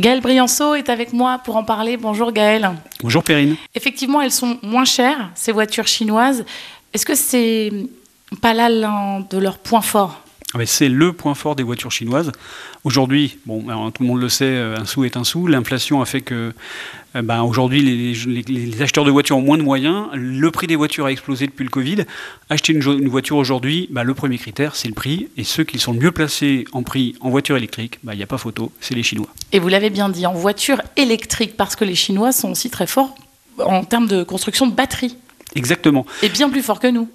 Gaël Brianceau est avec moi pour en parler. Bonjour Gaël. Bonjour Perrine. Effectivement, elles sont moins chères, ces voitures chinoises. Est-ce que c'est pas là l'un de leurs points forts? C'est le point fort des voitures chinoises. Aujourd'hui, bon, ben, tout le monde le sait, euh, un sou est un sou. L'inflation a fait que euh, ben, aujourd'hui, les, acheteurs de voitures ont moins de moyens. Le prix des voitures a explosé depuis le Covid. Acheter une, voiture aujourd'hui, le premier critère, c'est le prix. Et ceux qui sont le mieux placés en prix en voiture électrique, il n'y a pas photo, c'est les Chinois. Et vous l'avez bien dit, en voiture électrique, parce que les Chinois sont aussi très forts en termes de construction de batteries. Exactement. Et bien plus forts que nous.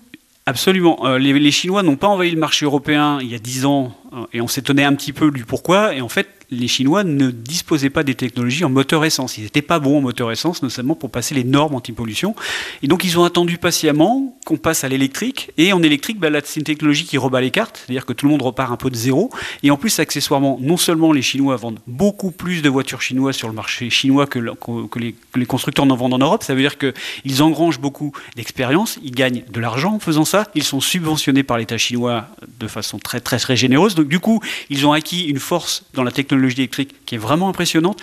Absolument. Euh, les, Chinois n'ont pas envahi le marché européen il y a dix ans euh, et on s'étonnait un petit peu du pourquoi. Et en fait, les Chinois ne disposaient pas des technologies en moteur essence. Ils n'étaient pas bons en moteur essence, notamment pour passer les normes anti-pollution. Et donc, ils ont attendu patiemment qu'on passe à l'électrique. Et en électrique, là, c'est une technologie qui rebat les cartes, c'est-à-dire que tout le monde repart un peu de zéro. Et en plus, accessoirement, non seulement les Chinois vendent beaucoup plus de voitures chinoises sur le marché chinois que, que, les, que les, constructeurs n'en vendent en Europe, ça veut dire qu'ils engrangent beaucoup d'expérience, ils gagnent de l'argent en faisant ça, ils sont subventionnés par l'État chinois de façon très, très, très généreuse. Donc, du coup, ils ont acquis une force dans la technologie électrique qui est vraiment impressionnante.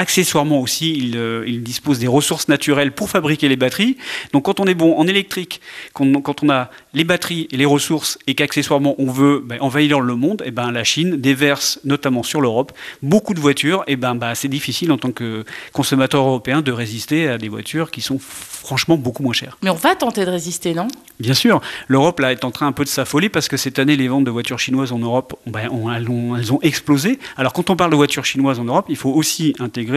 Accessoirement aussi, il, euh, dispose des ressources naturelles pour fabriquer les batteries. Donc quand on est bon en électrique, quand, on a les batteries et les ressources et qu'accessoirement on veut ben, envahir le monde, et eh ben, la Chine déverse notamment sur l'Europe beaucoup de voitures. Et ben, bah, c'est difficile en tant que consommateur européen de résister à des voitures qui sont franchement beaucoup moins chères. Mais on va tenter de résister, non? Bien sûr. L'Europe là est en train un peu de s'affoler parce que cette année les ventes de voitures chinoises en Europe, ben, elles, ont, elles ont explosé. Alors quand on parle de voitures chinoises en Europe, il faut aussi intégrer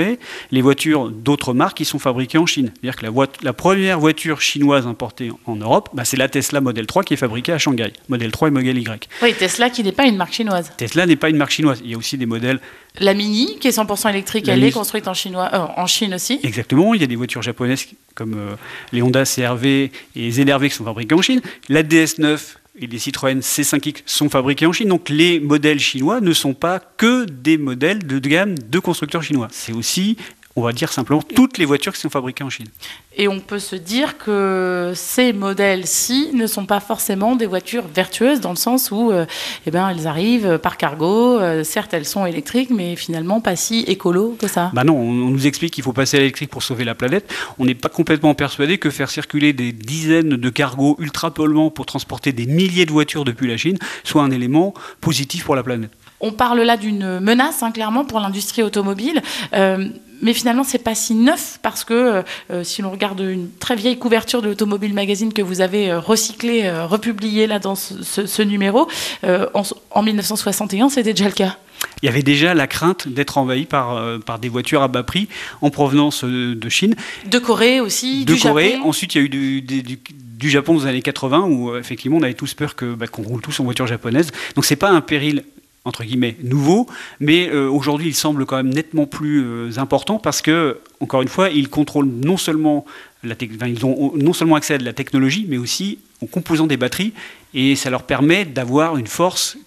les voitures d'autres marques qui sont fabriquées en Chine. C'est-à-dire que la, la, première voiture chinoise importée en Europe, bah, c'est la Tesla Model 3 qui est fabriquée à Shanghai. Model 3 et Model Y. Oui, Tesla qui n'est pas une marque chinoise. Tesla n'est pas une marque chinoise. Il y a aussi des modèles. La Mini, qui est 100% électrique, elle est construite en, chinois, euh, en Chine aussi. Exactement. Il y a des voitures japonaises comme euh, les Honda CRV et les ZRV qui sont fabriquées en Chine. La DS9 et les Citroën C5X sont fabriqués en Chine. Donc les modèles chinois ne sont pas que des modèles de gamme de constructeurs chinois. C'est aussi on va dire simplement toutes les voitures qui sont fabriquées en Chine. Et on peut se dire que ces modèles-ci ne sont pas forcément des voitures vertueuses dans le sens où euh, eh ben, elles arrivent par cargo, euh, certes elles sont électriques, mais finalement pas si écolo que ça. Bah non, on, nous explique qu'il faut passer à l'électrique pour sauver la planète. On n'est pas complètement persuadé que faire circuler des dizaines de cargos ultra polluants pour transporter des milliers de voitures depuis la Chine soit un élément positif pour la planète. On parle là d'une menace, hein, clairement, pour l'industrie automobile. Euh, mais finalement, c'est pas si neuf parce que euh, si l'on regarde une très vieille couverture de l'Automobile Magazine que vous avez euh, recyclée, republiée là dans ce, numéro, en, 1961, c'était déjà le cas il y avait déjà la crainte d'être envahi par, par des voitures à bas prix en provenance de Chine. De Corée aussi, de Corée. Ensuite, il y a eu du, du, Japon aux années 80 où effectivement on avait tous peur que, bah, qu'on roule tous en voiture japonaise. Donc c'est pas un péril entre guillemets nouveau, mais euh, aujourd'hui il semble quand même nettement plus euh, important parce que, encore une fois, ils contrôlent non seulement la ils ont non seulement accès à de la technologie, mais aussi aux composants des batteries, et ça leur permet d'avoir une force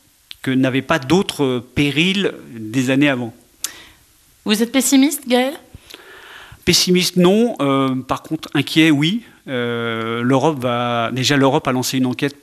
que n'avaient pas d'autres euh, périls des années avant. Vous êtes pessimiste, Gaël? Pessimiste, non. par contre, inquiet, oui. L'Europe va déjà l'Europe a lancé une enquête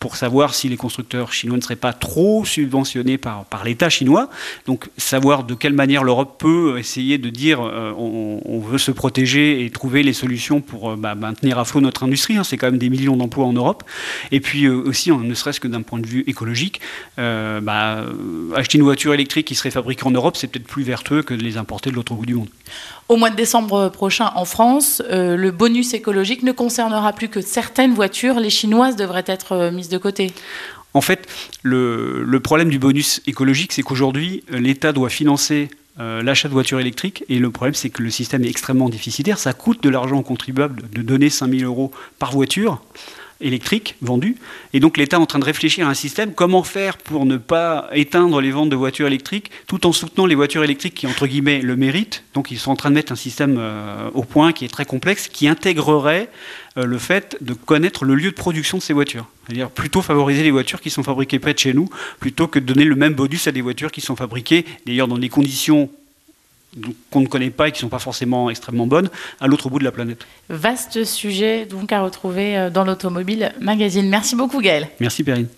pour savoir si les constructeurs chinois ne seraient pas trop subventionnés par, l'État chinois. Donc savoir de quelle manière l'Europe peut essayer de dire euh, on, veut se protéger et trouver les solutions pour euh, bah, maintenir à flot notre industrie. Hein. C'est quand même des millions d'emplois en Europe. Et puis euh, aussi, ne serait-ce que d'un point de vue écologique, bah, acheter une voiture électrique qui serait fabriquée en Europe, c'est peut-être plus vertueux que de les importer de l'autre bout du monde. Au mois de décembre prochain, en France, le bonus écologique ne concernera plus que certaines voitures. Les chinoises devraient être mises de côté En fait, le, problème du bonus écologique, c'est qu'aujourd'hui, l'État doit financer euh, l'achat de voitures électriques. Et le problème, c'est que le système est extrêmement déficitaire. Ça coûte de l'argent aux contribuables de donner 5000 euros par voiture électrique vendue. Et donc l'État est en train de réfléchir à un système, comment faire pour ne pas éteindre les ventes de voitures électriques, tout en soutenant les voitures électriques qui, entre guillemets, le méritent. Donc ils sont en train de mettre un système euh, au point qui est très complexe, qui intégrerait euh, le fait de connaître le lieu de production de ces voitures. C'est-à-dire plutôt favoriser les voitures qui sont fabriquées près de chez nous, plutôt que de donner le même bonus à des voitures qui sont fabriquées, d'ailleurs dans des conditions qu'on ne connaît pas et qui ne sont pas forcément extrêmement bonnes à l'autre bout de la planète. Vaste sujet donc à retrouver euh, dans l'Automobile Magazine. Merci beaucoup Gaël. Merci Perrine.